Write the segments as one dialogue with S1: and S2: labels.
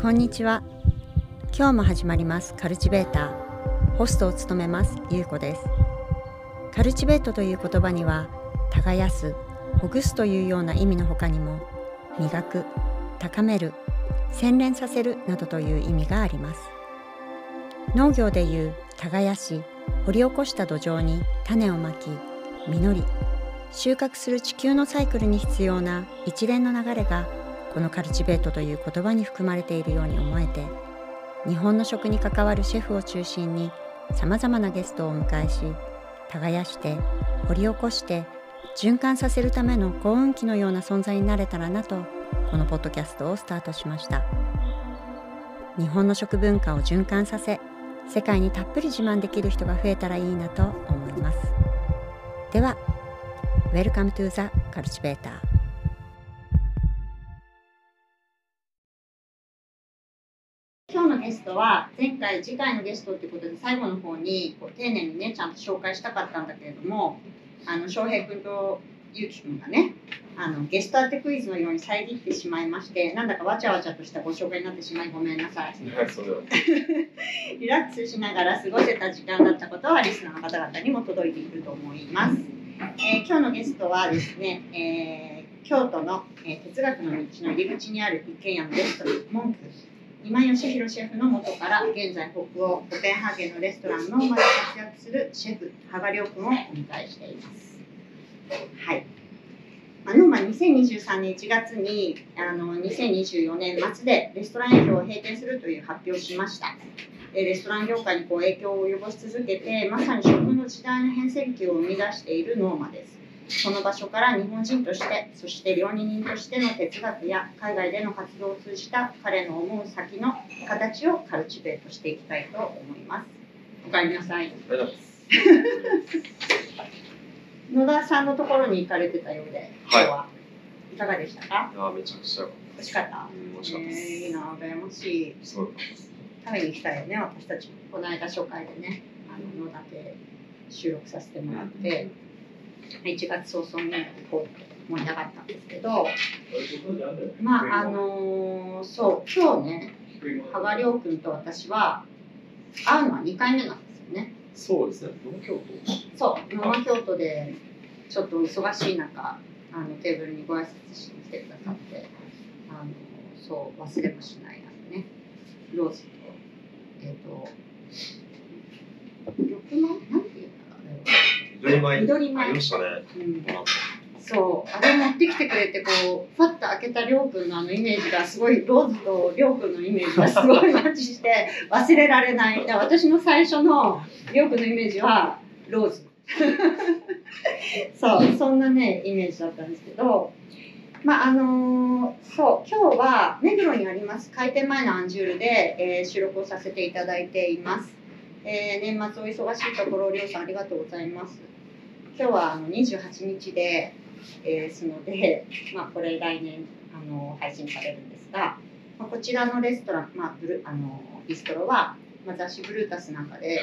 S1: こんにちは。今日も始まります。カルチベーター。ホストを務めます。ゆうこです。カルチベートという言葉には耕すほぐすというような意味の他にも磨く高める洗練させるなどという意味があります。農業でいう耕し掘り起こした土壌に種をまき実り収穫する地球のサイクルに必要な一連の流れがこのカルチベートという言葉に含まれているように思えて日本の食に関わるシェフを中心にさまざまなゲストをお迎えし耕して掘り起こして循環させるための幸運期のような存在になれたらなとこのポッドキャストをスタートしました。日本の食文化を循環させ世界にたっぷり自慢できる人が増えたらいいなと思います。では Welcome to the Cultivator ゲストは前回次回のゲストっていうことで最後の方にこう丁寧にねちゃんと紹介したかったんだけれどもあの翔平君とゆうき君がねあのゲスト当てクイズのように遮ってしまいましてなんだかわちゃわちゃとしたご紹介になってしまいごめんなさい。リラックスしながら過ごせた時間だったことはリスナーの方々にも届いていると思います、えー今日のゲストはですね、えー京都の、えー哲学の道の入り口にある一軒家のレストランモンク今義弘シェフの元から現在北欧コペンハーゲンのレストランノーマで活躍するシェフ羽賀亮君をお迎えしてい。ますはいあノーマ2023年1月にあの2024年末でレストラン営業を閉店するという発表をしました。えレストラン業界にこう影響を及ぼし続けてまさに食の時代の変遷期を生み出しているノーマです。その場所から日本人としてそして料理人としての哲学や海外での活動を通じた彼の思う先の形をカルチベートしていきたいと思います。おかえりなさい。野田さんのところに行かれてたようで今日はいかがでしたか？
S2: いやー、めちゃくちゃ。
S1: 美味しかった？
S2: うん美味しかったです。
S1: えーいいな羨ましい。食べに来たよね私たち。もこの間初回でねあの野田で収録させてもらって1月早々にこう盛り上がったんですけどまああのーそう今日ね羽賀亮君と私は会うのは2回目なんですよね
S2: そうですね。東京都。
S1: そう生京都でちょっと忙しい中あのテーブルにご挨拶しに来てくださってあのそう忘れもしないあのねローズとえっ、と緑米な
S2: 緑米。
S1: 緑米。
S2: ありましたね。
S1: うんそう。あれ持ってきてくれてこうファッと開けたりょうくんのあのイメージがすごいローズとりょうくんのイメージがすごいマッチして 忘れられない。で私の最初のりょうくんのイメージはローズ。そうそんなねイメージだったんですけど。まああのーそう今日は目黒にあります開店前のアンジュールで、えー収録をさせていただいています、えー年末お忙しいところりょうさんありがとうございます今日はあの28日でですので、まあ、これ来年あの配信されるんですが、まあ、こちらのレストラン、まあ、ブルあのビストロは、まあ、雑誌ブルータスなんかで、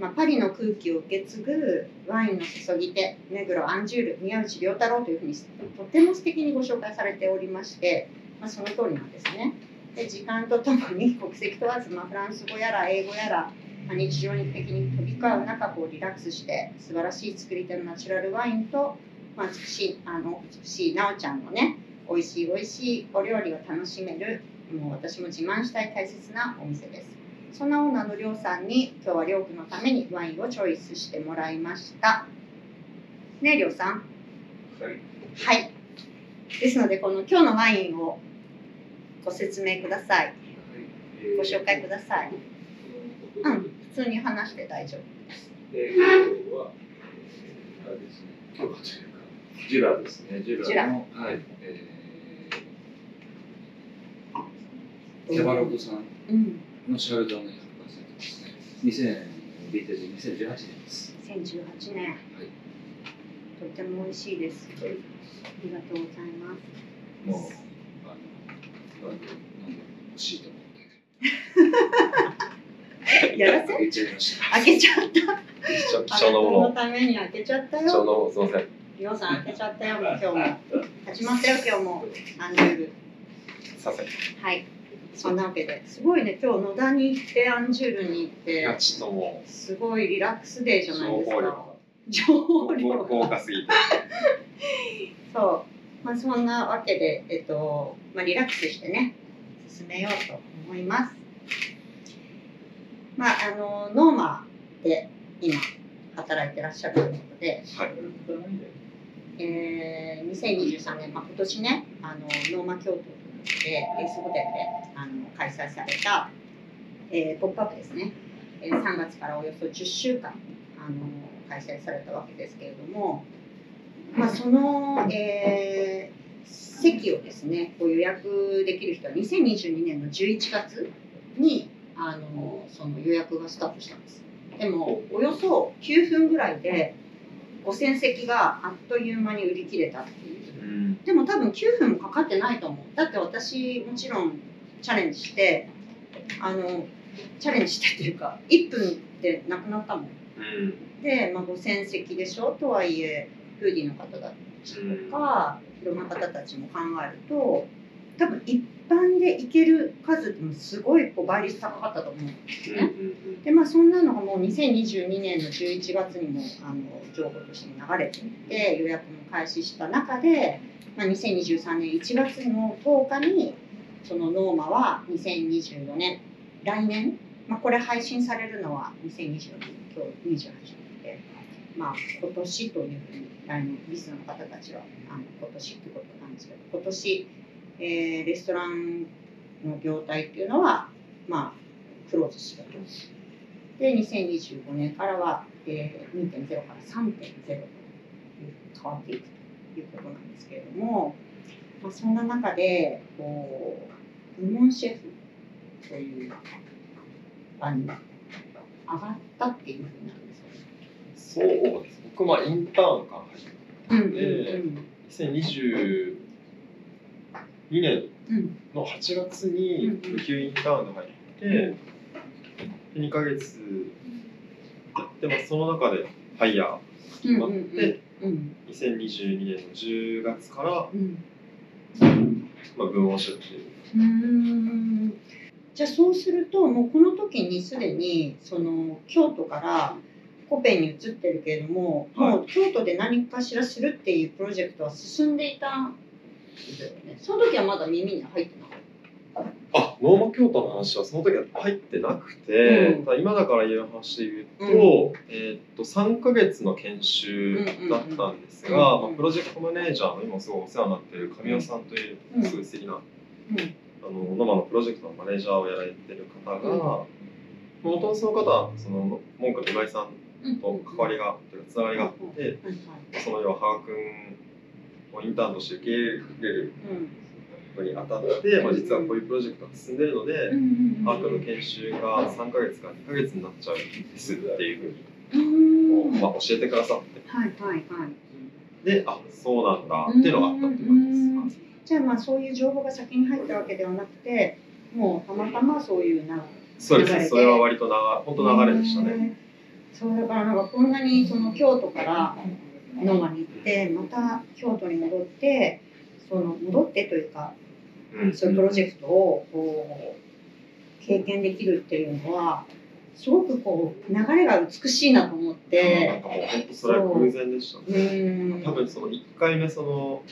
S1: まあ、パリの空気を受け継ぐワインの注ぎ手目黒アンジュール宮内良太郎というふうにとても素敵にご紹介されておりまして、まあ、その通りなんですね。で時間とともに国籍問わず、まあ、フランス語やら英語やらまあ日常的に飛び交う中こうリラックスして素晴らしい作り手のナチュラルワインと、まあ、美しいあの美しいなおちゃんのね美味しい美味しいお料理を楽しめるもう私も自慢したい大切なお店です。そんなオーナーのりょうさんに今日はりょうくんのためにワインをチョイスしてもらいました。ねえりょうさん。
S2: はい。
S1: はい。ですのでこの今日のワインをご説明ください。ご紹介ください。うん。普通に話して大丈夫です
S3: で、今日は、えーあれですね、今日はというか、ジュラですね、ジュラの、はい、えー、キャバログさん
S1: うん
S3: のシャルドネ100%ですね。2000年、ビンテージ2018年です。
S1: 2018年
S3: はい。
S1: とても美味しいですありがとうございます
S3: もう、あの、なんで、なんで欲しいと思って。
S1: やらせ？開けちゃった。
S2: 貴重なもの
S1: のために開けちゃった
S2: 貴重な
S1: よ
S2: もの、すみません。
S1: りょうさん開けちゃったよ今日も。始まったよ今日も。アンジュール。
S2: すみません。
S1: はい。そんなわけで。すごいね今日野田に行ってアンジュールに行って。
S2: ちょっとも
S1: すごいリラックスデーじ
S2: う、
S1: ゃないですか。
S2: が。
S1: 情量
S2: 豪華すぎて。
S1: そう、まあ、そんなわけで、えっとまあ、リラックスしてね進めようと思います。まあ、あのノーマで今働いてらっしゃるということで、
S2: はい。
S1: えー、2023年、まあ、今年ねあのノーマ京都でレースホテルであの開催された、えーポップアップですね、えー3月からおよそ10週間あの開催されたわけですけれども、まあ、その、えー席をですねこう予約できる人は2022年の11月にあのその予約がスタートしたんです。でもおよそ9分ぐらいで5000席があっという間に売り切れたっていう。
S2: うん。
S1: でも多分9分もかかってないと思う。だって私もちろんチャレンジしてあのチャレンジしてっていうか1分でなくなったもん。
S2: うん。
S1: で、まあ、5000席でしょ？とはいえフーディーの方だったりとか、いろんな方たちも考えると多分一般で行ける数ってもすごいこう倍率高かったと思うんですね。でまあそんなのがもう2022年の11月にもあの情報としても流れていて予約も開始した中で、まあ、2023年1月の10日にそのノーマは2024年来年、まあ、これ配信されるのは2024年今日28日で、まあ、今年というふうに来年リスの方たちはあの今年ってことなんですけど今年、えーレストランの業態っていうのはまあクローズしたと。で、2025年からは、えー、2.0から3.0という変わっていくということなんですけれども、まあ、そんな中で、こう、部門シェフという場に上がったっていうふうなんですよね。
S2: そうです。僕、まあ、インターンから入って、
S1: うんうん
S2: で2022年
S1: うん。
S2: の8月に
S1: うん
S2: 無給インターンが入って、で2ヶ月やって、まあ、その中でハイヤー
S1: うんうん
S2: まって
S1: うん。
S2: 2022年の10月から、
S1: うん。
S2: まあ、分をしていう。
S1: じゃあそうするともうこの時にすでにその京都からコペンに移ってるけれども、
S2: はい。
S1: もう京都で何かしらするっていうプロジェクトは進んでいたよねその時はまだ耳に入ってなかっ
S2: あノーマ京都の話はその時は入ってなくて、
S1: うん。
S2: ただ今だから言える話で言うと,、
S1: う
S2: えーっと3ヶ月の研修だったんですが、
S1: うんうん。うん
S2: まあ、プロジェクトマネージャーの今すごいお世話になっている神尾さんという
S1: うん。
S2: すごい素敵な、
S1: うん
S2: あのノマのプロジェクトのマネージャーをやられてる方が、もともとその方はその文科の今井さん
S1: うん
S2: と関わりが、つながりがあって、その要は羽賀君をインターンとして受け入れるのにあたって、まあ、実はこういうプロジェクトが進んでいるので、アークの研修が3ヶ月から2ヶ月になっちゃうんですっていう
S1: う
S2: ふうに、
S1: ん。
S2: まあ、教えてくださって。
S1: はいはいはい。
S2: であそうなんだっていうのがあったっていう感じです。
S1: じゃあまあそういう情報が先に入ったわけではなくてもうたまたまそういうな
S2: そうですそれは割と長本当流れでしたね。
S1: ね。そうだからなんかこんなにその京都からノーマに行ってまた京都に戻ってその戻ってというか
S2: うん。
S1: そういうプロジェクトをこう経験できるっていうのはすごくこう流れが美しいなと思っ
S2: なん
S1: て。
S2: かもう本当それは偶然でした
S1: う。
S2: ね。
S1: ん。
S2: 多分その1回目その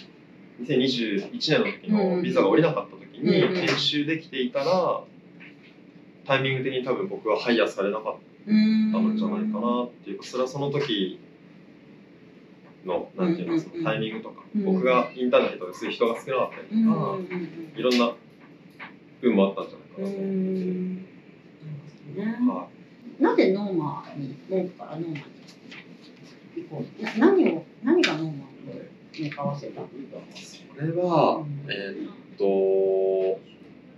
S2: 2021年の時
S1: うん。
S2: のビザが下りなかった時に
S1: うん
S2: 研修できていたらタイミング的に多分僕はハイヤーされなかった
S1: うん
S2: たのじゃないかなっていうかそれはその時のなんていうのそのタイミングとか。
S1: うん
S2: 僕がインターネットですごい人が少なかったりとか。
S1: うんうんうん
S2: いろんな運もあったんじゃないか
S1: う
S2: なと思って。
S1: ん。ね
S2: は
S1: なぜノーマーに文句からノーマーに行こうな何を何がノーマーに向かわせた？
S2: いそれは
S1: うん
S2: えーっと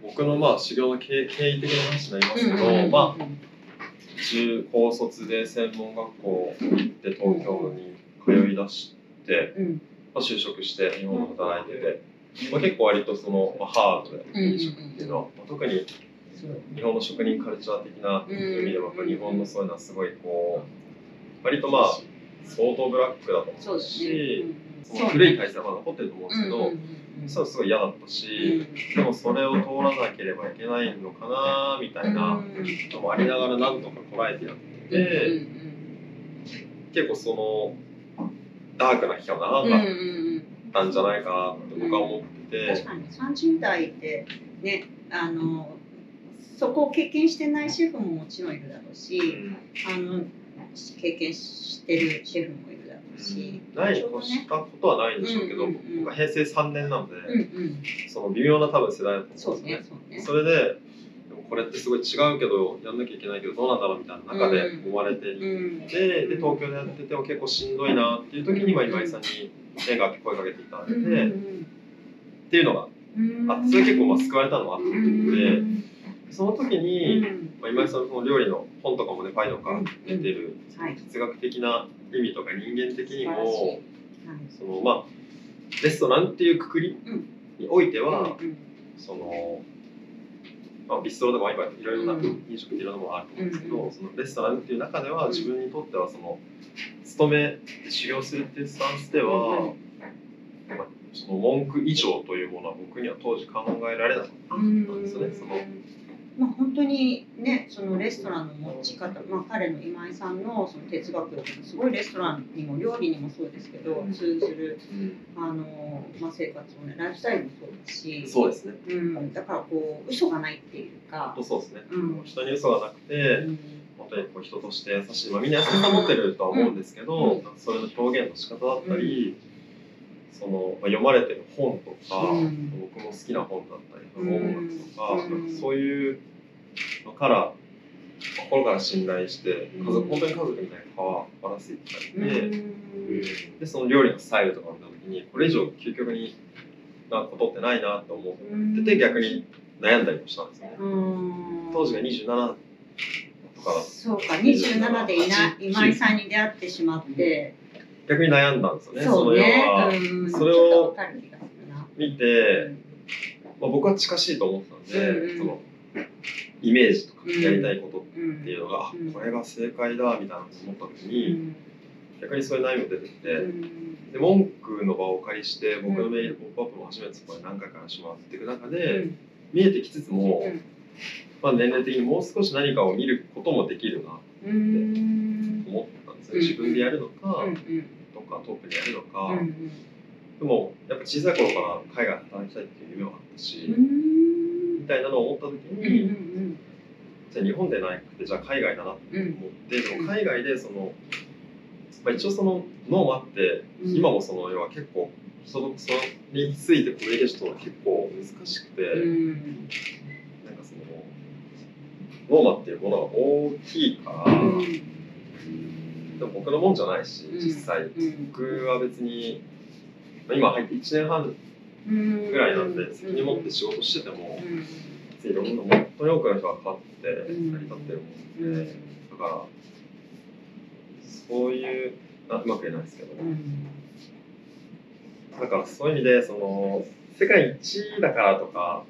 S2: 僕のまあ修行の経経緯的な話になりますけど、
S1: うんうんうん。
S2: まあ中高卒で専門学校で東京に通い出して、
S1: うん。
S2: まあ、就職して日本で働いてて、まあ、結構割とその、まあ、ハードで飲食っていうのは、まあ、特に日本の職人カルチャー的な意味でもやっぱり日本のそういうのはすごいこう割とまあ相当ブラックだと思うし、その古い体制はまだ残ってると思うんですけど、
S1: うんうんうん
S2: そうすごい嫌だったし、でもそれを通らなければいけないのかなみたいなのもありながらなんとか捉えてやってて、結構そのダークな期間が
S1: うん
S2: 長かっ
S1: うんうん。うん
S2: たんじゃないかなって僕は思ってて、
S1: 確かに30代でねあのそこを経験してないシェフももちろんいるだろうし、あの経験してるシェフもいるだろうし、
S2: ないに越したことはないんでしょうけど、
S1: うんうんうん
S2: 僕は平成3年なので、
S1: うんうん、
S2: その微妙な多分世代だと
S1: そう
S2: 思うんですよね。
S1: ねそうね。
S2: それでこれってすごい違うけどやんなきゃいけないけどどうなんだろうみたいな中で思われていて、
S1: うん。
S2: でで東京でやってても結構しんどいなっていう時に、まあ、今井さんに声かけていただいて、っていうのが
S1: うん。
S2: あってそれ結構まあ救われたのはあって、
S1: うん。
S2: その時
S1: う
S2: に、
S1: ん。
S2: まあ、今井さんの料理の本とかもねパイとか出てる
S1: はい。
S2: 哲学的な意味とか人間的にもそのまあレストランっていうくくりにおいては、
S1: うん。
S2: その、まあ、ビストロでも今いろいろな
S1: うん。
S2: 飲食っていろんなものがあると思うんですけど、
S1: うん
S2: そのレストランっていう中では
S1: うん
S2: 自分にとってはその勤めで修行するっていうスタンスでは、
S1: うん
S2: まあ、その文句以上というものは僕には当時考えられなかったんですよね。その
S1: まあ本当にねそのレストランの持ち方、まあ、彼の今井さんのその哲学すごいレストランにも料理にもそうですけど通ずるあの、まあ、生活をねライフスタイルもそうだし
S2: そうですね。
S1: うん、だからこう嘘がないっていうか
S2: 本当、そうですね。
S1: うん。
S2: 人に嘘がなくて、
S1: うん。
S2: 本当にこう人として優しい、まあ、みんな優しさ持ってるとは思うんですけど、
S1: うん。
S2: それの表現の仕方だったり、そのまあ、読まれてる本とか、
S1: うん。
S2: 僕も好きな本だったりとか、
S1: うん
S2: 音楽とか、
S1: うん。
S2: なんかそういうのから心から信頼して家族、
S1: うん
S2: 本当に家族みたいに関わらせていただいて、
S1: うん。
S2: でその料理のスタイルとかを見た時にこれ以上究極になことってないなと思ってて逆に悩んだりもしたんですよね。
S1: うん。
S2: 当時が27とか
S1: そうか27でいな今井さんに出会ってしまって、
S2: 逆に悩んだんですよね。
S1: そうね。
S2: それを見て、まあ、僕は近しいと思ってたんで、
S1: うん
S2: そのイメージとかやりたいこと
S1: うん
S2: っていうのが、これが正解だみたいなのを思った時
S1: う
S2: に、
S1: ん。
S2: 逆にそういう悩みも出てきて、
S1: うん。
S2: で文句の場をお借りして僕のメール「ポップアップも初めてそこで何回か話もらっていく中で、見えてきつつも、
S1: うん。
S2: まあ、年齢的にもう少し何かを見ることもできるな
S1: うん。
S2: と思ったんですよね。自分でやるのか、かトークでやるのか、
S1: うん
S2: でもやっぱ小さい頃から海外で働きたいっていう夢はあったし、
S1: うん。
S2: みたいなのを思った時
S1: うん
S2: に、じゃあ日本でなくてじゃあ海外だなと思って、でも海外でその、まあ、一応その脳もあって、
S1: うん。
S2: 今もその要は結構人とそれについてコミュニケーション取るのが結構難しくて、
S1: うん
S2: なんかそのノーマっていうものが大きいから、でも僕のもんじゃないし
S1: うん
S2: 実際、
S1: うん。
S2: 僕は別に、まあ、今入って1年半
S1: うん
S2: ぐらいなんで責任持って仕事してても、いろんな本当に多くの人が関わって
S1: うん。
S2: 成り立ってるも
S1: うんん
S2: で、だからそういうあうまく言えないですけど、
S1: うん。
S2: だからそういう意味でその世界一位だからとか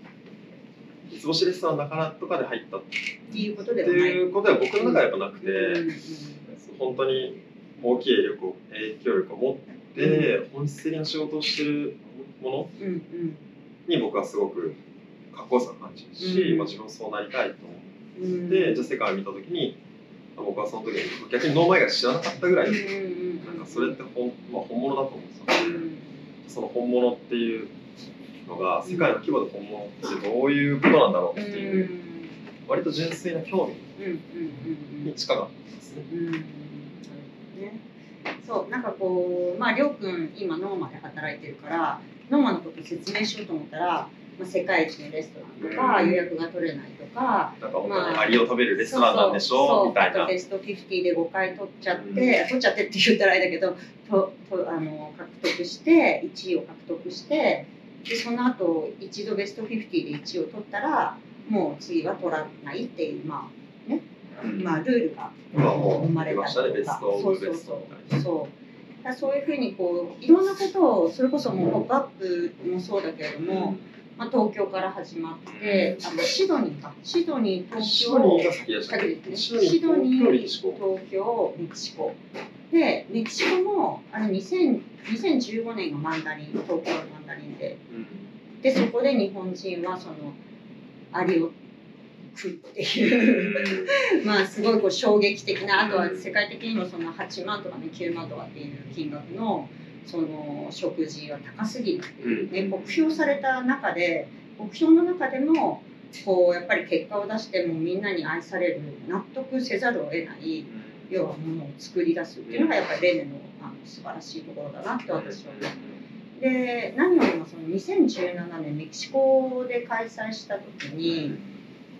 S2: 三つ星レストランだからとかで入ったっ
S1: っていうこと
S2: て
S1: ではない。
S2: いうことは僕の中でやっぱなくて、
S1: うん
S2: 本当に大きい影力を影響力を持って本質的な仕事をしてるもの
S1: うんうん
S2: に僕はすごくかっこよさを感じるし、
S1: うん。
S2: まあ、自分もそうなりたいと思
S1: うん。
S2: って、じゃあ世界を見た時にまあ僕はその時に逆にノーマイが知らなかったぐらい、
S1: うんうん
S2: なんかそれって本,、まあ、本物だと思ってたので、その本物っていうのが世界の規模で本物ってどういうことなんだろうっていう、割と純粋な興
S1: うんうんうん
S2: 味に近かったですね。
S1: ね。そうなんかこうまありょうくん今ノーマで働いてるからノーマのこと説明しようと思ったら、まあ、世界一のレストランとか、
S2: うん。
S1: 予約が取れないとか
S2: なんか本当にアリを食べるレストランなんでしょ？
S1: そう
S2: みたいな。
S1: ベスト50で5回取っちゃって、
S2: うん。
S1: 取っちゃってって言ったらあれだけどととあの獲得して1位を獲得してでその後一度ベスト50で1位を取ったらもう次は取らないっていうまあまあルールが生まれた
S2: 出ましたね、ベストオブベス
S1: そうそうそ
S2: うな。
S1: そう。だそういうふうにこういろんなことをそれこそもう「ポップアップもそうだけれども、まあ、東京から始まってあのシドニーか。シドニー東京
S2: シドニー東京、メキシコ。
S1: でメキシコもあの2000 2015年がマンダリン東京のマンダリンででそこで日本人はそのアリを食うっていうまあすごいこう衝撃的なあとは世界的にもその8万とかね9万とかっていう金額のその食事は高すぎるっていうね目標された中で目標の中でもこうやっぱり結果を出してもみんなに愛される納得せざるを得ない要はものを作り出すっていうのがやっぱりレネのあの素晴らしいところだなって私は思う。で何よりもその2017年メキシコで開催した時に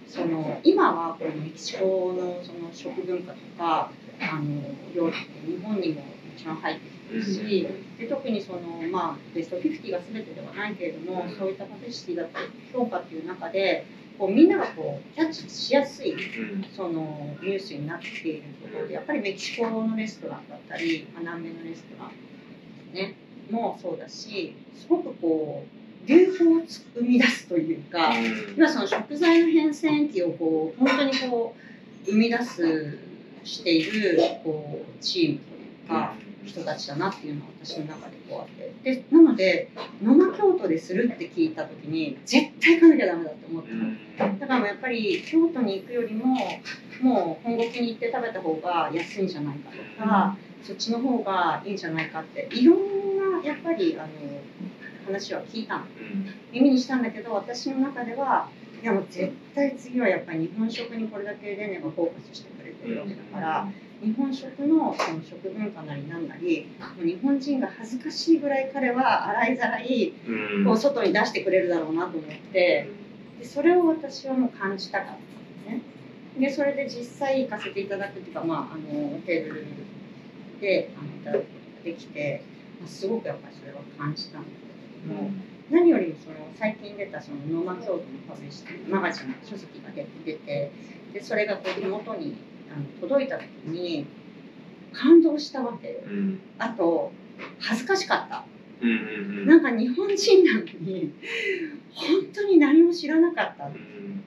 S1: その今はこのメキシコのその食文化とかあの料理って日本にももちろん入ってきてるしで特にそのまあベスト50が全てではないけれどもそういったパティシティだったり評価っていう中でこうみんながこうキャッチしやすいそのニュースになっているところでやっぱりメキシコのレストランだったりまあ南米のレストランねもそうだしすごくこう流行を生み出すというか今その食材の変遷期をこう本当にこう生み出すしているこうチームというか人たちだなっていうのは私の中でこうあって。でなので野間京都でするって聞いた時に絶対行かなきゃダメだって思っただからもうやっぱり京都に行くよりももう本国に行って食べた方が安いんじゃないかとか、そっちの方がいいんじゃないかっていろんなやっぱりあの話は聞いたの。耳にしたんだけど私の中ではいやもう絶対次はやっぱり日本食にこれだけレネがフォーカスしてくれてるわけだから。日本食のその食文化なりなんなりもう日本人が恥ずかしいぐらい彼は洗いざらいこう外に出してくれるだろうなと思ってでそれを私はもう感じたかったんですね。でそれで実際行かせていただくっていうか、まあ、あのテーブルであのいただくことができて、まあ、すごくやっぱりそれは感じたんだも、何よりもその最近出たそのノーマ京都のパブリッシュマガジンの書籍が出てでそれがこう手元にあの届いた時に感動したわけよ。あと恥ずかしかった。なんか日本人なのに本当に何も知らなかった。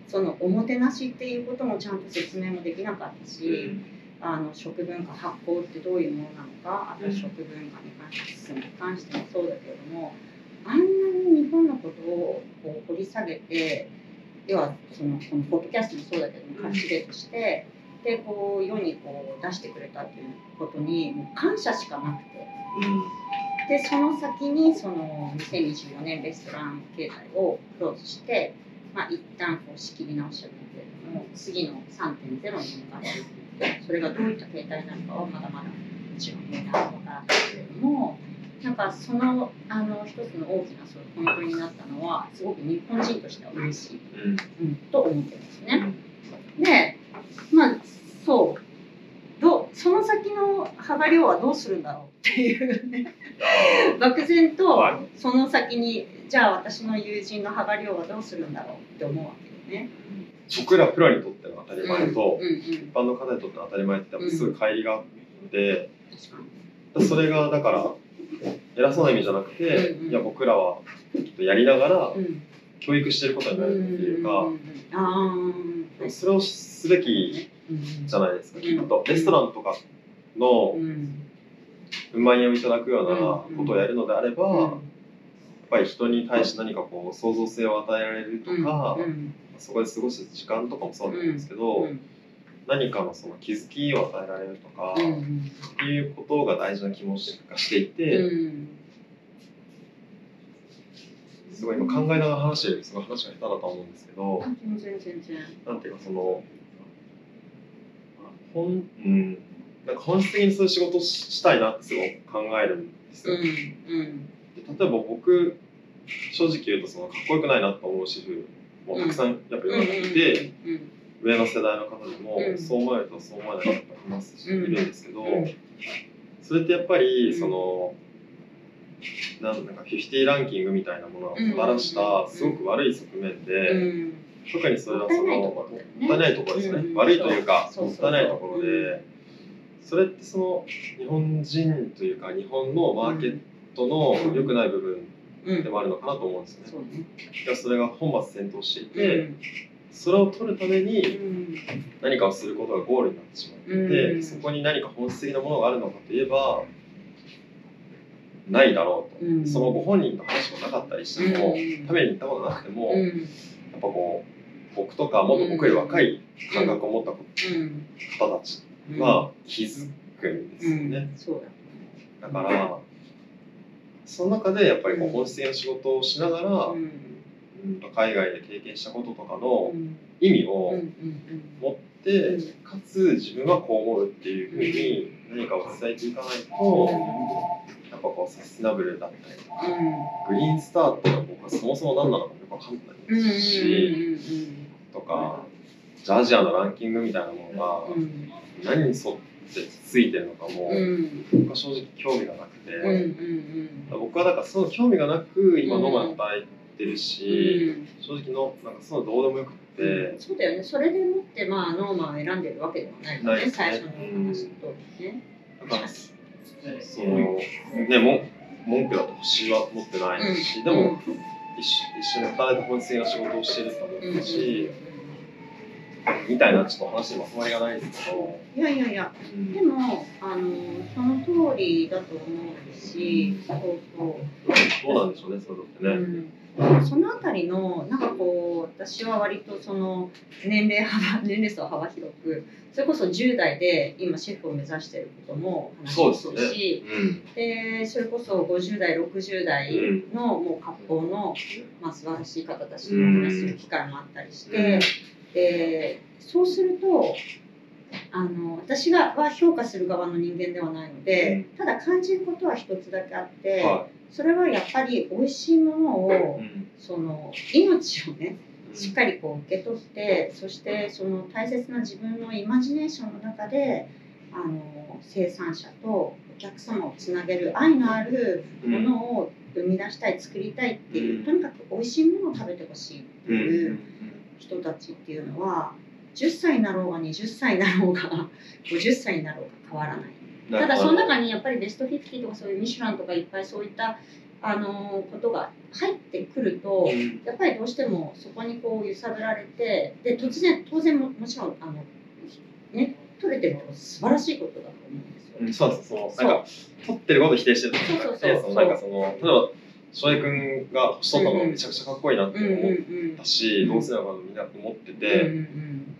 S1: そのおもてなしっていうこともちゃんと説明もできなかったし、あの食文化発酵ってどういうものなのか、あと食文化に関してに関してもそうだけれども、あんなに日本のことをこう掘り下げて、要はそのこのポッドキャストもそうだけども、カシレとして。でこう世にこう出してくれたっていうことにもう感謝しかなくてでその先にその2024年レストラン経済をクローズして、まあ一旦こう仕切り直しちゃったけれども次の3.0に向かってそれがどういった形態なのかはまだまだもちろんみんなわからないけれどもなんかそのあの一つの大きなそういうポイントになったのはすごく日本人としては嬉しい、うん、と思ってるんですね。でまあそう。どその先の羽賀亮はどうするんだろうっていうね。漠然とその先にじゃあ私の友人の羽賀亮はどうするんだろうって思うわけよね。
S2: 僕らプロにとっての当たり前と、
S1: うんうん
S2: 一般の方にとっての当たり前ってやっぱすごい乖離があって、それがだから偉そうな意味じゃなくて、
S1: うんうん。
S2: いや僕らはやりながら教育してることになるっていうか、
S1: んん
S2: それをすべき
S1: うん
S2: じゃないですか、
S1: うん
S2: きっと。レストランとかの
S1: う
S2: まいをいただくようなことをやるのであれば、やっぱり人に対して何かこう創造性を与えられるとか、
S1: うん
S2: そこで過ごす時間とかもそうなんですけど、
S1: うん
S2: 何かのその気づきを与えられるとか、
S1: うん
S2: っていうことが大事な気もしがしていて、
S1: うん。
S2: すごい今考えながら話してるすごい話が下手だと思うんですけど、なんていうかその本うん。なんか本質的にそういう仕事をしたいなってすごく考えるんですよ。例えば僕正直言うとそのかっこよくないなと思う主婦もたくさんやっぱ世の中にいて、
S1: うん
S2: 上の世代の方でも、
S1: うん。
S2: そう思えるとそう思わない方いますし、
S1: うん。
S2: いるんですけど、
S1: うん。
S2: それってやっぱり
S1: うん。
S2: その、なんなんか50ランキングみたいなものをもたらしたすごく悪い側面で、
S1: うん。
S2: 特にそれはその
S1: もったいないところ。
S2: ですね、
S1: うん。
S2: 悪いというかもったいないところで、それってその日本人というか日本のマーケットの良くない部分
S1: うん
S2: でもあるのかなと思うんですよね。
S1: そ
S2: れが本末転倒していて、それを取るため
S1: う
S2: に
S1: ん。
S2: 何かをすることがゴールになってしまって、
S1: うん。
S2: そこに何か本質的なものがあるのかといえばないだろうと、
S1: うん。
S2: そのご本人の話もなかったりしても、
S1: うん。
S2: 食べに行ったことなくても、やっ
S1: うん
S2: ぱこう僕とかもっと僕より若い感覚を持った
S1: うん。
S2: 方たちは気づくんですよね。
S1: だ。
S2: だからその中でやっぱりこう
S1: うん。
S2: 本質的な仕事をしながら、
S1: うん。
S2: 海外で経験したこととかの
S1: うん。
S2: 意味
S1: うん
S2: を
S1: うん
S2: 持って、
S1: うん。
S2: かつ自分はこう思うっていうふうに何かを伝えていかないと、やっぱこうサステナブルだったりとか、グリーンスターっていうのは僕はそもそも何なのかよくわかんないし、とか、じゃあアジアのランキングみたいなものが
S1: うん。
S2: 何に沿ってついてるのかも、
S1: うん。
S2: 僕は正直興味がなくて、僕はだからその興味がなく今ノマで働いてるし、
S1: うん。
S2: 正直のなんかそのどうでもよくって、
S1: そうだよね。それでもってまあノーマンを選んでるわけではないからね。
S2: ね。
S1: 最初の話とね。
S2: だからそのねも文句だと星は持ってないし、でも一緒一緒に働いて本質的な仕事をしてると思
S1: うん
S2: うし、みたいなちょっと話にまとまりがないですけど、
S1: いやいやいや。でもあのその通りだと思うしそうそう。
S2: どうなんでしょうねそういうのってね。
S1: うん、そのあたりのなんかこう私は割とその年齢幅 年齢層幅広くそれこそ10代で今シェフを目指していることも話をするし
S2: うん。
S1: でそれこそ50代60代のもう割烹の、まあ、素晴らしい方たちとお話しする機会もあったりして、でそうするとあの私がは評価する側の人間ではないので、ただ感じることは一つだけあって、
S2: は
S1: それはやっぱり美味しいものを、その命をねしっかりこう受け取ってそしてその大切な自分のイマジネーションの中であの生産者とお客様をつなげる愛のあるものを生み出したい作りたいっていう、
S2: うん。
S1: とにかく美味しいものを食べてほしいって
S2: うん。
S1: いう人たちっていうのは10歳になろうが20歳になろうが50歳になろうが変わらない。ただその中にやっぱりベスト50とかそういうミシュランとかいっぱいそういったあのことが入ってくると
S2: うん。
S1: やっぱりどうしてもそこにこう揺さぶられてで突然当然ももちろんあのね取れてることは素晴らしいことだと思うんですよ。
S2: うんそうです。その
S1: そう。
S2: なんか取ってることを否定してる
S1: そうそうそう
S2: そのなんかその例えば翔平君が星取ったのめちゃくちゃかっこいいなって
S1: うんうん
S2: 思っ
S1: うん
S2: たし、
S1: うん。
S2: どうせなのかみんな思って
S1: うん
S2: て、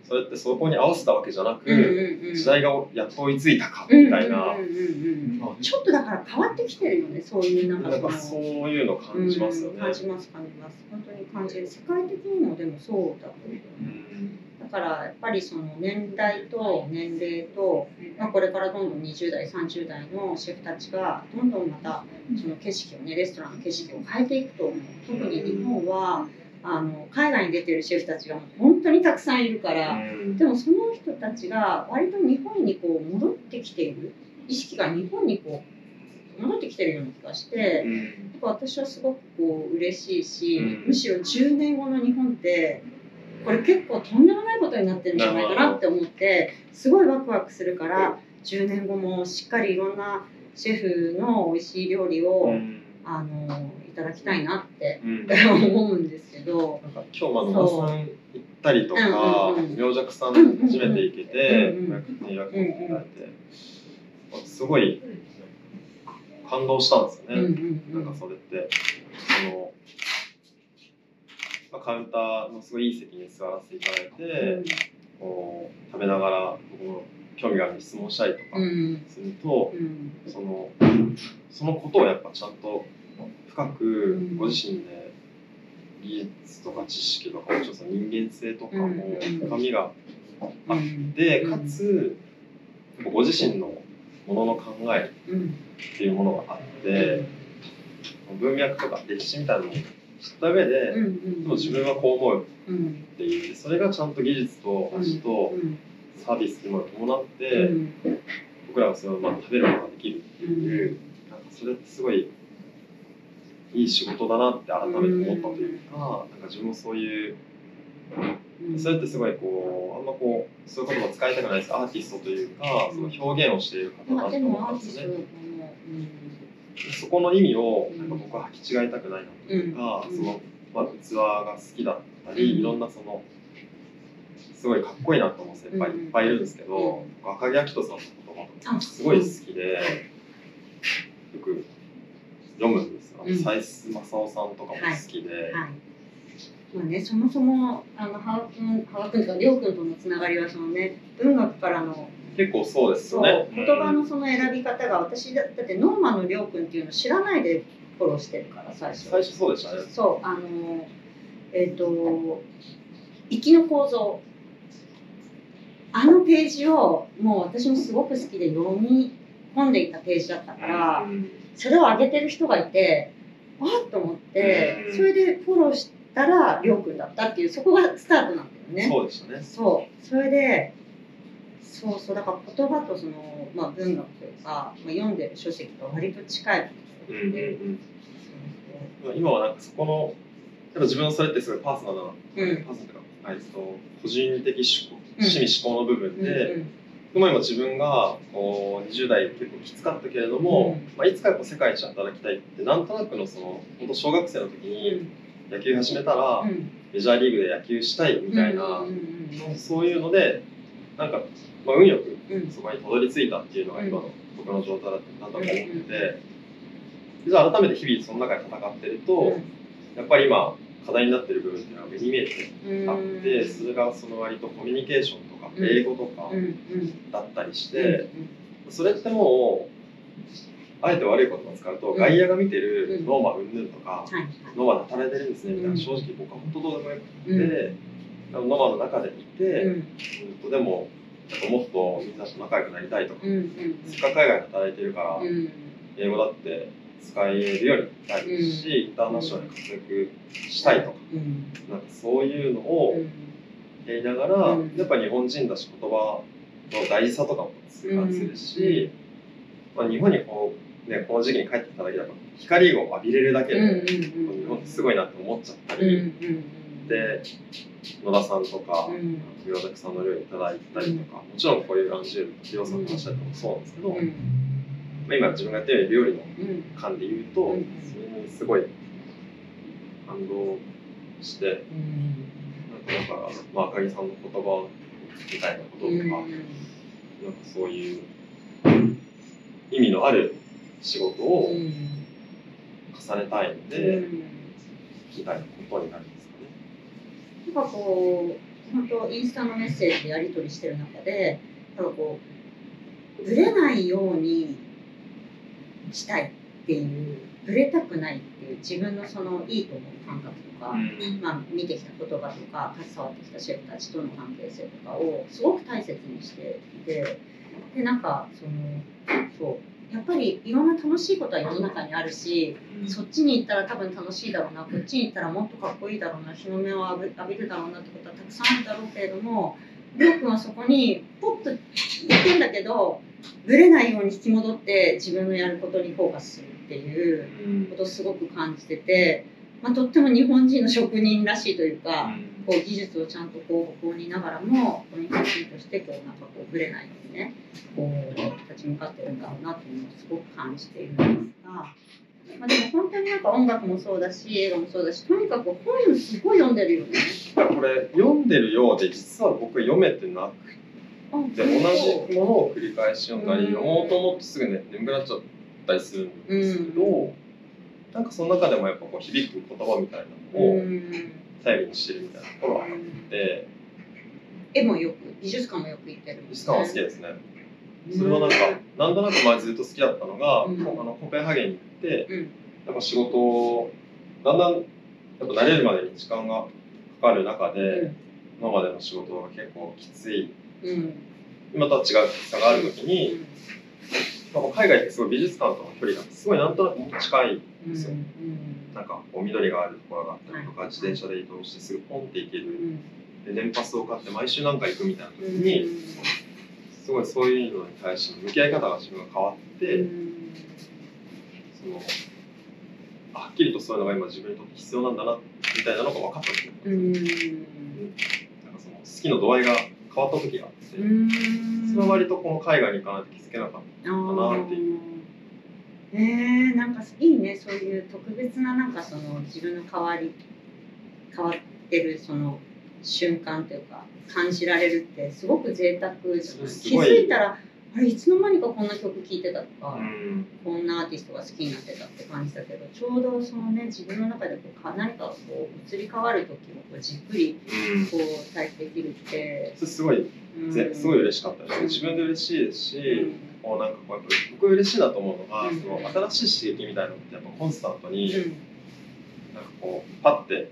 S2: それってそこに合わせたわけじゃなく、
S1: うんうんうん。
S2: 時代がやっと追いついたかみたいな、
S1: うんうんうんうんちょっとだから変わってきてるよねそういうなんか
S2: なんか
S1: そ
S2: ういうの感じますよね。
S1: うん感じます感じます。本当に感じる世界的にもでもそうだと思う。
S2: うん
S1: だからやっぱりその年代と年齢と、まあ、これからどんどん20代30代のシェフたちがどんどんまたその景色をねレストランの景色を変えていくと思う。特に日本はあの海外に出てるシェフたちが本当にたくさんいるから、
S2: うん。
S1: でもその人たちが割と日本にこう戻ってきている意識が日本にこう戻ってきてるような気がして。
S2: うん。
S1: やっぱ私はすごくこう嬉しいし、
S2: うん。
S1: むしろ10年後の日本ってこれ結構とんでもないことになってるんじゃないかなって思ってすごいワクワクするから10年後もしっかりいろんなシェフの美味しい料理を、
S2: うん。
S1: あのいただきたいなって
S2: うん。
S1: 思うんですけど。
S2: なんか今日ま野田さん行ったりとか、明爵さん初めて行けて、予約に予約をいただいて、すごい感動したんですよね。なんか
S1: ん
S2: それって。その、まあ、カウンターのすごいいい席に座らせていただいて、こう食べながら僕の興味がある質問したりとか
S1: うん。
S2: すると、
S1: うん。
S2: そのそのことをやっぱちゃんと深く
S1: うん。
S2: ご自身で技術とか知識とかもちろんその人間性とかも
S1: うん。
S2: 深みがあっ
S1: うん
S2: て、
S1: うん。
S2: かつご自身のものの考え
S1: うん。
S2: っていうものがあって文脈とか歴史みたいなのを知った上で、でも自分はこう思う
S1: うん
S2: っていうそれがちゃんと技術と味と
S1: うん。
S2: サービスっていうものを伴って、
S1: うん。
S2: 僕らがそれをまあ食べることができるっていう、なんかそれってすごいいい仕事だなって改めて思ったというか、なんか自分もそういう
S1: うん。
S2: それってすごいこうあんまこうそういう言葉使いたくないですアーティストというかその表現をしている方だなと思ったんですね。そこの意味をなんか僕は履き違えたくないなというか、
S1: うん。
S2: その、まあ、器が好きだったり、
S1: うん。
S2: いろんなそのすごいかっこいいなと思う先輩いっぱいいるんですけど、赤木明人さんの言葉とかすごい好きで、よく読むんですよ。サイス正夫さんとかも好きで。はい。
S1: まあね、そもそもあの羽賀君羽賀君とか亮君とのつながりはそのね文学からの
S2: 結構そうですよね。
S1: 言葉のその選び方が私だだってノーマの亮君っていうの知らないでフォローしてるから最初。
S2: 最初そうでしたね。
S1: そうあのえっ、ー、と行きの構造。あのページをもう私もすごく好きで読み込んでいたページだったから、それを上げてる人がいてあっと思って、それでフォローしたらりょうくんだったっていうそこがスタートなんだよね。
S2: そうでしたね。
S1: そう。それでそうそうだから言葉とその、まあ、文学というか、まあ、読んでる書籍と割と近いうん
S2: うん、今はなんかそこのやっぱ自分のそれってすごいパーソナルな、うん、パーソナルというかあいつと個人的思考趣味思考の部分で、うん今自分がこう20代結構きつかったけれども、うん、まあ、いつかやっぱ世界一働きたいってなんとなくのその本当小学生の時に野球始めたら、うん、メジャーリーグで野球したいみたいな、そういうのでなんか、まあ、運よくそこにたどり着いたっていうのが今の僕の状態だったと思ってて、じゃあ改めて日々その中で戦ってると、やっぱり今課題になってる部分っていうのは目に見えてあってそれがその割とコミュニケーション英語とかだったりしてそれってもうあえて悪い言葉使うと外野が見てるノーマうんぬんとかノーマで働いてるんですねみたいな正直僕は本当どうでもよくてノーマの中でいてでももっとみんなと仲良くなりたいとかせっかく海外で働いてるから英語だって使えるようになりたいし、インターナショナル活躍したいとか、なんかそういうのをやりながら、やっぱ日本人だし言葉の大事さとかも痛感するし、まあ、日本にこう、ね、この時期に帰ってきただけだと光を浴びれるだけで、日本ってすごいなって思っちゃったり、で野田さんとか岩崎さんの料理いただいたりとか、もちろんこういうランジュールと広さの話だともそうなんですけど、まあ、今自分がやってる料理の感で言うと、それにすごい感動して、なんかだから、まあ、赤木さんの言葉みたいなこととか、なんかそういう意味のある仕事を重ねたいので、みたいなことになるんですか
S1: ね。なんかこう本当インスタのメッセージでやり取りしてる中でなんかこうぶれないようにしたいっていうぶれたくないいう自分のそのいいと思う感覚とか、うん、まあ、見てきた言葉とか携わってきたシェフたちとの関係性とかをすごく大切にしていてでなんかそのそうやっぱりいろんな楽しいことは世の中にあるし、うん、そっちに行ったら多分楽しいだろうなこっちに行ったらもっとかっこいいだろうな日の目を浴び浴びるだろうなってことはたくさんあるだろうけれどもりょうくんはそこにポッと行くんだけどぶれないように引き戻って自分のやることにフォーカスするっていうことをすごく感じてて、まあ、とっても日本人の職人らしいというか、こう技術をちゃんとこうこうにながらも日本人としてこうなんかこうぶれないようにねこう立ち向かってるんだろうなというのをすごく感じているんですが。まあ、でも本当になんか音楽もそうだし映画もそうだしとにかく本すごい読んでるよね。
S2: これ読んでるようで実は僕読めてなくで同じものを繰り返し読んだり、読もうと思ってすぐね眠くなっちゃったりするんですけど、うん、なんかその中でもやっぱこう響く言葉みたいなのを頼りにしてるみたいなところがあって、
S1: 絵もよく美術館もよく行ってる、
S2: ね、美術館は好きですね。それはなんか、なんとなく前ずっと好きだったのが、うん、あのコペンハーゲンに行って、うん、やっぱ仕事をだんだんやっぱ慣れるまでに時間がかかる中で、うん、今までの仕事が結構きつい。うん、今とは違う差がある時に、まあ、海外ってすごい美術館との距離がすごいなんとなく近いんですよ、なんかこう緑があるところがあったりとか、自転車で移動してすぐポンって行ける、で年パスを買って毎週何か行くみたいな時に、すごいそういうのに対しての向き合い方が自分が変わって、そのはっきりとそういうのが今自分にとって必要なんだなみたいなのが分かったんですよ、なんかその好きの度合いが変わった時があってそれは割とこの海外に行かないと気づけなかったかなっていう。
S1: えー、なんかいいねそういう特別ななんかその自分の変わり変わってるその瞬間というか感じられるってすごく贅沢じゃない？気づいたらあれいつの間にかこんな曲聴いてたとか、うん、こんなアーティストが好きになってたって感じだけどちょうどそのね自分の中でこう何かこう移り変わる時をこうじっくりこう体験できるって、
S2: うん、すごい、すごい嬉しかったです、自分で嬉しいですし、もうなんかこうやっぱ僕嬉しいなと思うのが、その新しい刺激みたいなのってやっぱコンスタントに、なんかこうパッて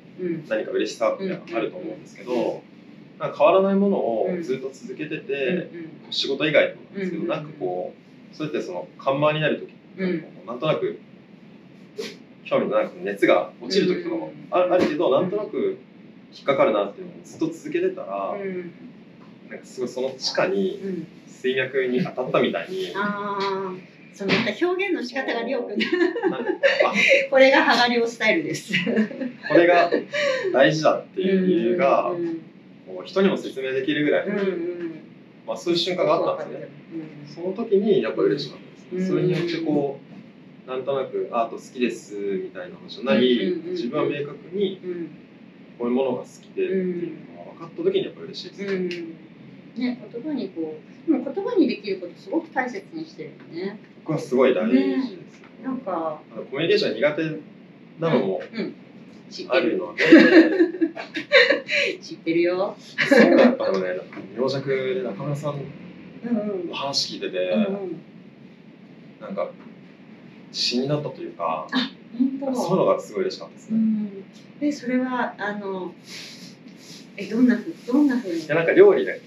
S2: 何か嬉しさってあると思うんですけど、なんか変わらないものをずっと続けてて、仕事以外でもなんですけど、なんかこうそうやってその看板になる時、うん、なんとなく興味のなく熱が落ちる時とかもあるけど、なんとなく引っかかるなっていうのをずっと続けてたら、なんかすごいその地下に水脈に当たったみたいに。
S1: あその表現の仕方がりょうくん。これがハガリオスタイルです。
S2: これが大事だっていう理由が、こう人にも説明できるぐらい、うんうん、まあ、そういう瞬間があったんですね、うん、その時にやっぱ嬉しかったです、ね、それによってこうなんとなくアート好きですみたいな話じゃない、自分は明確にこういうものが好きでっていうのが分かった時にやっぱ嬉しいですね、
S1: ね、言葉にこう、でも言葉にできることすごく大切にしてるよね。
S2: 僕はすごい大事です、ね、
S1: なんか、
S2: コミュニケーション苦手なのもあるので、
S1: 知ってるよ。
S2: そうやっぱね、病弱で中村さんの話聞いてて、うんうん、なんか自信になったというか、
S1: あ本当。
S2: そういうのがすごい嬉しかったですね。うん、
S1: でそれはあのえどんなふどんなふうに？い
S2: やなんか料理で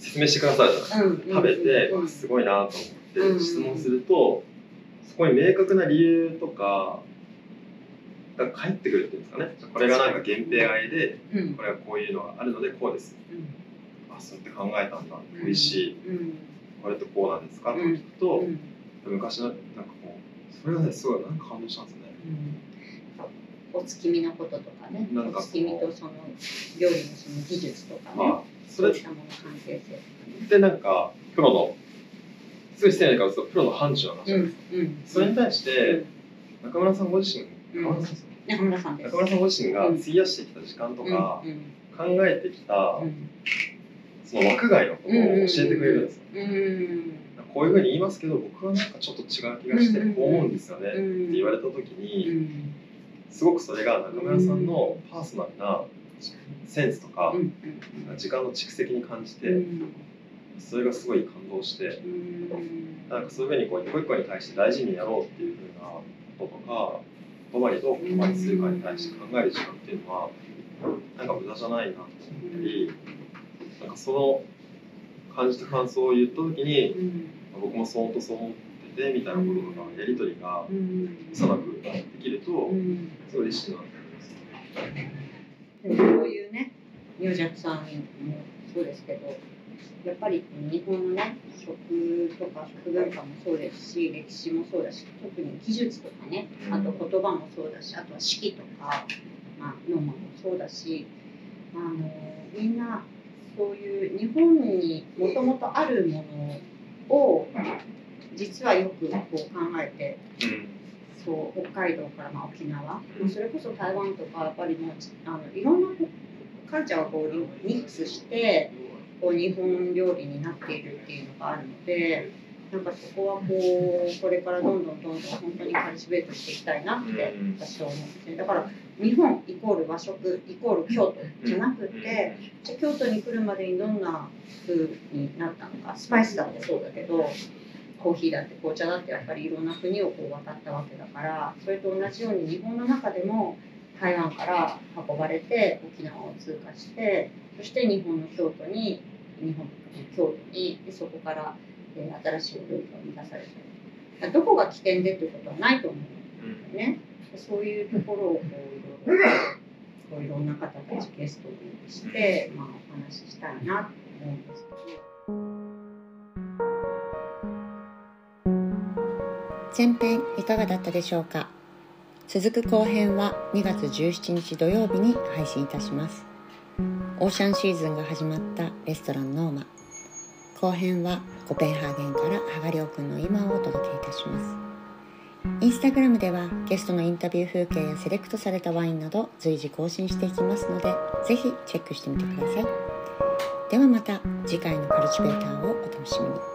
S2: 説明してくださるじゃないですか。食べて、すごいなと思って質問すると、そこに明確な理由とかが返ってくるっていうんですかね。これがなんか源平愛で、これはこういうのがあるのでこうです、うん、あそうやって考えたんだ。美味しい、これとこうなんですか？と聞くと、昔のなんかこうそれがねすごいなんか感動したんですね、
S1: お月見のこととかね。お月見とその料理のその技術とかね、まあ、
S2: それ関係性でなんかプロのすごい失礼なからプロの範疇の話なんです、うんうん、それに対して、中村さんご自身中村さんです
S1: 中村さん
S2: 中村さんご自身が費やしてきた時間とか、考えてきた、その枠外のことを教えてくれるんですよ。こういうふうに言いますけど僕はなんかちょっと違う気がしてこう思うんですよねって言われた時にすごくそれが中村さんのパーソナルなセンスとか時間の蓄積に感じてそれがすごい感動してなんかそういうふうにこう一個一個に対して大事にやろうっていうふうなこととか言葉にどう言葉にするかに対して考える時間っていうのはなんか無駄じゃないなと思ったりなんかその感じた感想を言った時に、僕もそうとそう思っててみたいなこととかやり取りがさなくできるとすごい嬉しいなと思います。で
S1: もこういうねミュさんもそうですけどやっぱり日本のね食とか食文化もそうですし歴史もそうだし特に技術とかねあと言葉もそうだしあとは四季とか、まあ、ノーマもそうだしあのみんなそういう日本にもともとあるものを実はよくこう考えて、そう北海道からまあ沖縄、それこそ台湾とかやっぱりもうあのいろんなカルチャーをこうミックスしてこう日本料理になっているっていうのがあるのでなんかそこはこうこれからどんどんどんどん本当にカルチベートしていきたいなって私は思ってだから日本イコール和食イコール京都じゃなくてじゃ京都に来るまでにどんな風になったのかスパイスだってそうだけどコーヒーだって紅茶だってやっぱりいろんな国をこう渡ったわけだからそれと同じように日本の中でも台湾から運ばれて沖縄を通過してそして日本の京都に日本の京都にでそこから、えー、新しいお料理が生み出されたどこが起点でということはないと思うんだよね、そういうところをこういろいろこういろんな方たちゲストにして、まあ、お話ししたいなと思うんですけど。前編いかがだったでしょうか？続く後編は2月17日土曜日に配信いたします。オーシャンシーズンが始まったレストランノーマ。後編はコペンハーゲンから羽賀亮君の今をお届けいたします。
S4: インスタグラムではゲストのインタビュー風景やセレクトされたワインなど随時更新していきますのでぜひチェックしてみてください。ではまた次回のカルチベーターをお楽しみに。